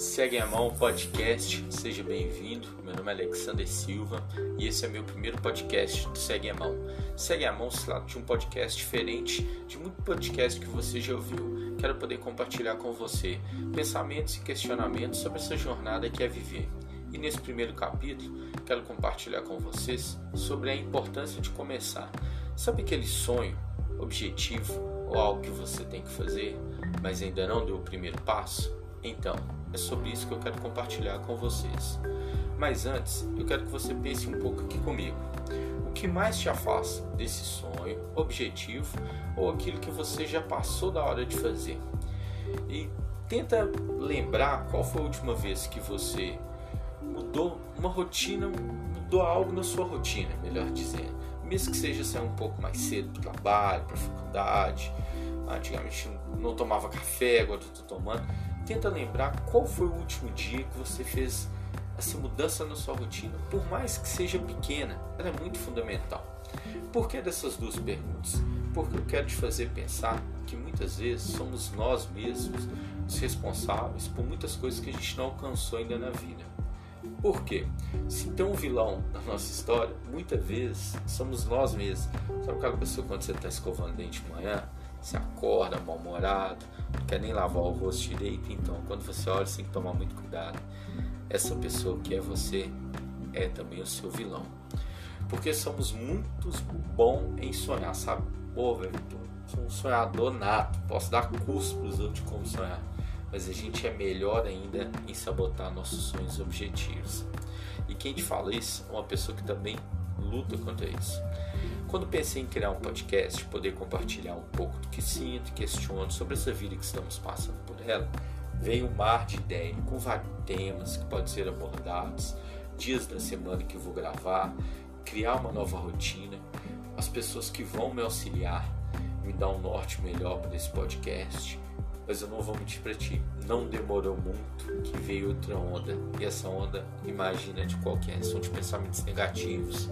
Segue a Mão Podcast, seja bem-vindo. Meu nome é Alexander Silva e esse é meu primeiro podcast do Segue a Mão. Segue a Mão se trata de um podcast diferente de muito podcast que você já ouviu. Quero poder compartilhar com você pensamentos e questionamentos sobre essa jornada que é viver. E nesse primeiro capítulo, quero compartilhar com vocês sobre a importância de começar. Sabe aquele sonho, objetivo ou algo que você tem que fazer, mas ainda não deu o primeiro passo? Então, é sobre isso que eu quero compartilhar com vocês. Mas antes, eu quero que você pense um pouco aqui comigo. O que mais te afasta desse sonho, objetivo ou aquilo que você já passou da hora de fazer? E tenta lembrar qual foi a última vez que você mudou uma rotina, mudou algo na sua rotina, melhor dizendo. Mesmo que seja sair um pouco mais cedo para o trabalho, para a faculdade. Antigamente não tomava café, agora estou tomando tenta lembrar qual foi o último dia que você fez essa mudança na sua rotina, por mais que seja pequena, ela é muito fundamental. Por que dessas duas perguntas? Porque eu quero te fazer pensar que muitas vezes somos nós mesmos os responsáveis por muitas coisas que a gente não alcançou ainda na vida. Por quê? Se tem um vilão na nossa história, muitas vezes somos nós mesmos. Sabe aquela pessoa quando você está escovando dente de manhã, você acorda mal-humorado, não quer nem lavar o rosto direito, então quando você olha você tem que tomar muito cuidado. Essa pessoa que é você é também o seu vilão. Porque somos muito bons em sonhar, sabe? Pô, velho, sou um sonhador nato, posso dar curso para os outros de como sonhar. Mas a gente é melhor ainda em sabotar nossos sonhos e objetivos. E quem te fala isso é uma pessoa que também luta contra isso. Quando pensei em criar um podcast, poder compartilhar um pouco do que sinto e questiono sobre essa vida que estamos passando por ela, veio um mar de ideias com vários temas que podem ser abordados, dias da semana que vou gravar, criar uma nova rotina, as pessoas que vão me auxiliar, me dar um norte melhor para esse podcast. Mas eu não vou mentir para ti, não demorou muito que veio outra onda. E essa onda, imagina de qualquer, são de pensamentos negativos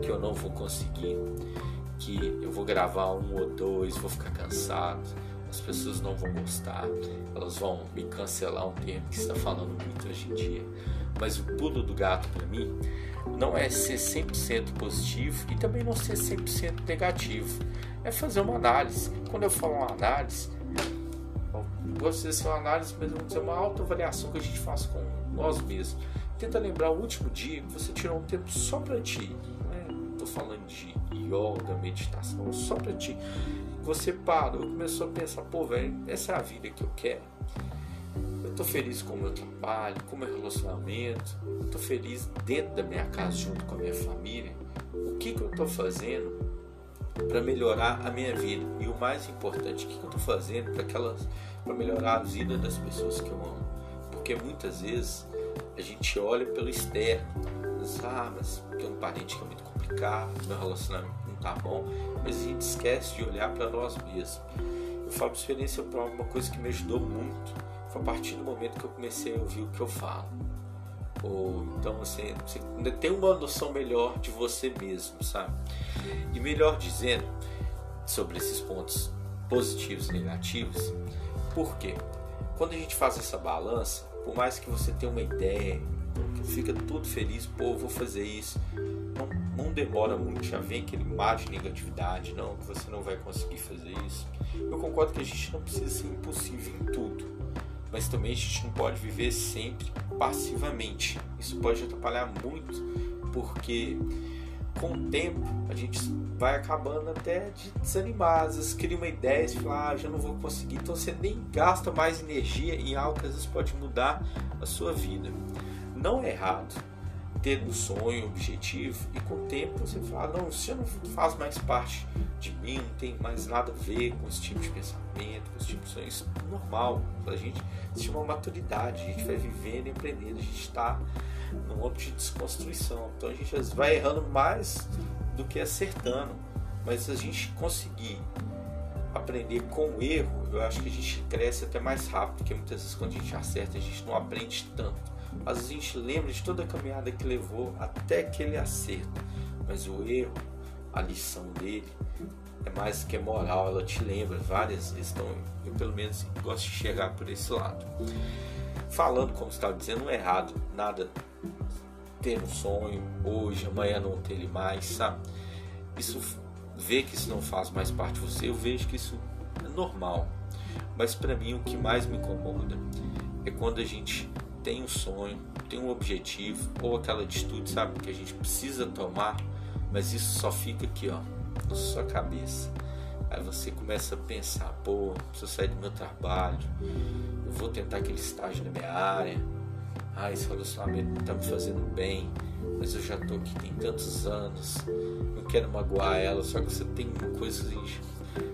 que eu não vou conseguir, que eu vou gravar um ou dois, vou ficar cansado, as pessoas não vão gostar, elas vão me cancelar um termo que está falando muito hoje em dia. Mas o pulo do gato para mim não é ser 100% positivo e também não ser 100% negativo. É fazer uma análise. Quando eu falo uma análise, eu gosto de ser uma análise, mas vamos dizer uma autoavaliação que a gente faz com nós mesmos. Tenta lembrar o último dia que você tirou um tempo só para ti, falando de yoga, meditação, só para ti. Você parou, começou a pensar, pô, velho, essa é a vida que eu quero. Eu estou feliz com o meu trabalho, com o meu relacionamento, estou feliz dentro da minha casa junto com a minha família. O que, que eu estou fazendo para melhorar a minha vida? E o mais importante, o que, que eu estou fazendo para melhorar a vida das pessoas que eu amo? Porque muitas vezes a gente olha pelo externo, ah, mas tem um parente que é muito complicado, meu relacionamento não tá bom, mas a gente esquece de olhar para nós mesmos. Eu falo por experiência própria, uma coisa que me ajudou muito foi a partir do momento que eu comecei a ouvir o que eu falo. Ou, então assim, você ainda tem uma noção melhor de você mesmo, sabe? E melhor dizendo sobre esses pontos positivos e negativos, por quê? Quando a gente faz essa balança, por mais que você tenha uma ideia, fica tudo feliz, pô, vou fazer isso. Não, não demora muito, já vem aquele mar de negatividade, não, que você não vai conseguir fazer isso. Eu concordo que a gente não precisa ser impossível em tudo, mas também a gente não pode viver sempre passivamente. Isso pode atrapalhar muito, porque com o tempo a gente vai acabando até de desanimar, às vezes cria uma ideia e fala, ah, já não vou conseguir, então você nem gasta mais energia em algo que às vezes pode mudar a sua vida não é errado ter um sonho, objetivo, e com o tempo você fala, não, isso já não faz mais parte de mim, não tem mais nada a ver com esse tipo de pensamento, com esse tipo de sonho. Isso é normal, a gente se chama maturidade, a gente vai vivendo e aprendendo, a gente está num âmbito de desconstrução. Então a gente vai errando mais do que acertando. Mas se a gente conseguir aprender com o erro, eu acho que a gente cresce até mais rápido, porque muitas vezes quando a gente acerta, a gente não aprende tanto. Às vezes a gente lembra de toda a caminhada que levou até aquele acerto, mas o erro, a lição dele, é mais que moral, ela te lembra várias vezes. Então, eu pelo menos gosto de chegar por esse lado. falando como estava dizendo, não é errado, nada ter um sonho hoje, amanhã não ter ele mais, sabe? Isso ver que isso não faz mais parte de você, eu vejo que isso é normal. Mas para mim o que mais me incomoda é quando a gente tem um sonho, tem um objetivo ou aquela atitude, sabe, que a gente precisa tomar, mas isso só fica aqui, ó, na sua cabeça. Aí você começa a pensar, pô, preciso sair do meu trabalho, eu vou tentar aquele estágio na minha área, ah, esse relacionamento não está me fazendo bem, mas eu já tô aqui tem tantos anos, não quero magoar ela, só que você tem uma coisa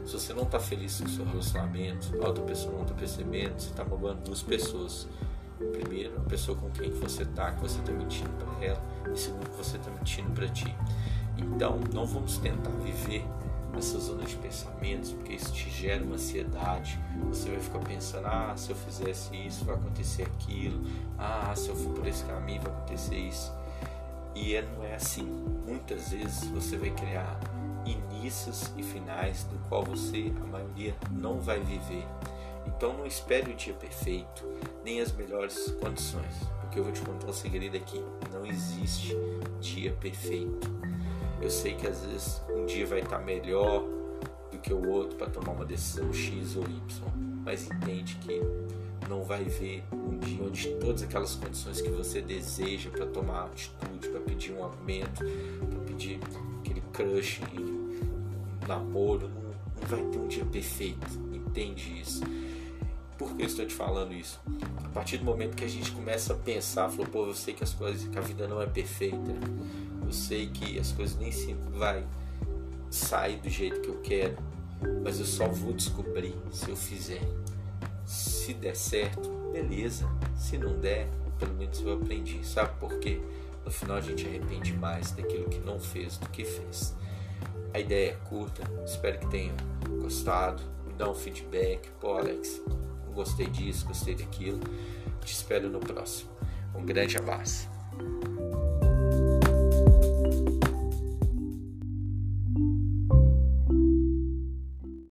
se você não está feliz com o seu relacionamento, a outra pessoa não está percebendo, você está magoando duas pessoas. Primeiro, a pessoa com quem você está, que você está mentindo para ela, e segundo, que você está mentindo para ti. Então, não vamos tentar viver nessa zona de pensamentos, porque isso te gera uma ansiedade. Você vai ficar pensando: ah, se eu fizesse isso, vai acontecer aquilo. Ah, se eu for por esse caminho, vai acontecer isso. E é, não é assim. Muitas vezes você vai criar inícios e finais do qual você, a maioria, não vai viver. Então não espere o dia perfeito, nem as melhores condições, porque eu vou te contar um segredo aqui: não existe dia perfeito. Eu sei que às vezes um dia vai estar melhor do que o outro para tomar uma decisão X ou Y, mas entende que não vai ver um dia onde todas aquelas condições que você deseja para tomar atitude, para pedir um aumento, para pedir aquele crush, namoro, não, não vai ter um dia perfeito, entende isso? Que eu estou te falando isso? A partir do momento que a gente começa a pensar, falou, pô, eu sei que as coisas, que a vida não é perfeita, eu sei que as coisas nem sempre vai sair do jeito que eu quero, mas eu só vou descobrir se eu fizer. Se der certo, beleza. Se não der, pelo menos eu aprendi. Sabe por quê? No final a gente arrepende mais daquilo que não fez do que fez. A ideia é curta, espero que tenham gostado. Me dá um feedback. Pô, Alex, gostei disso, gostei daquilo. Te espero no próximo. Um grande abraço.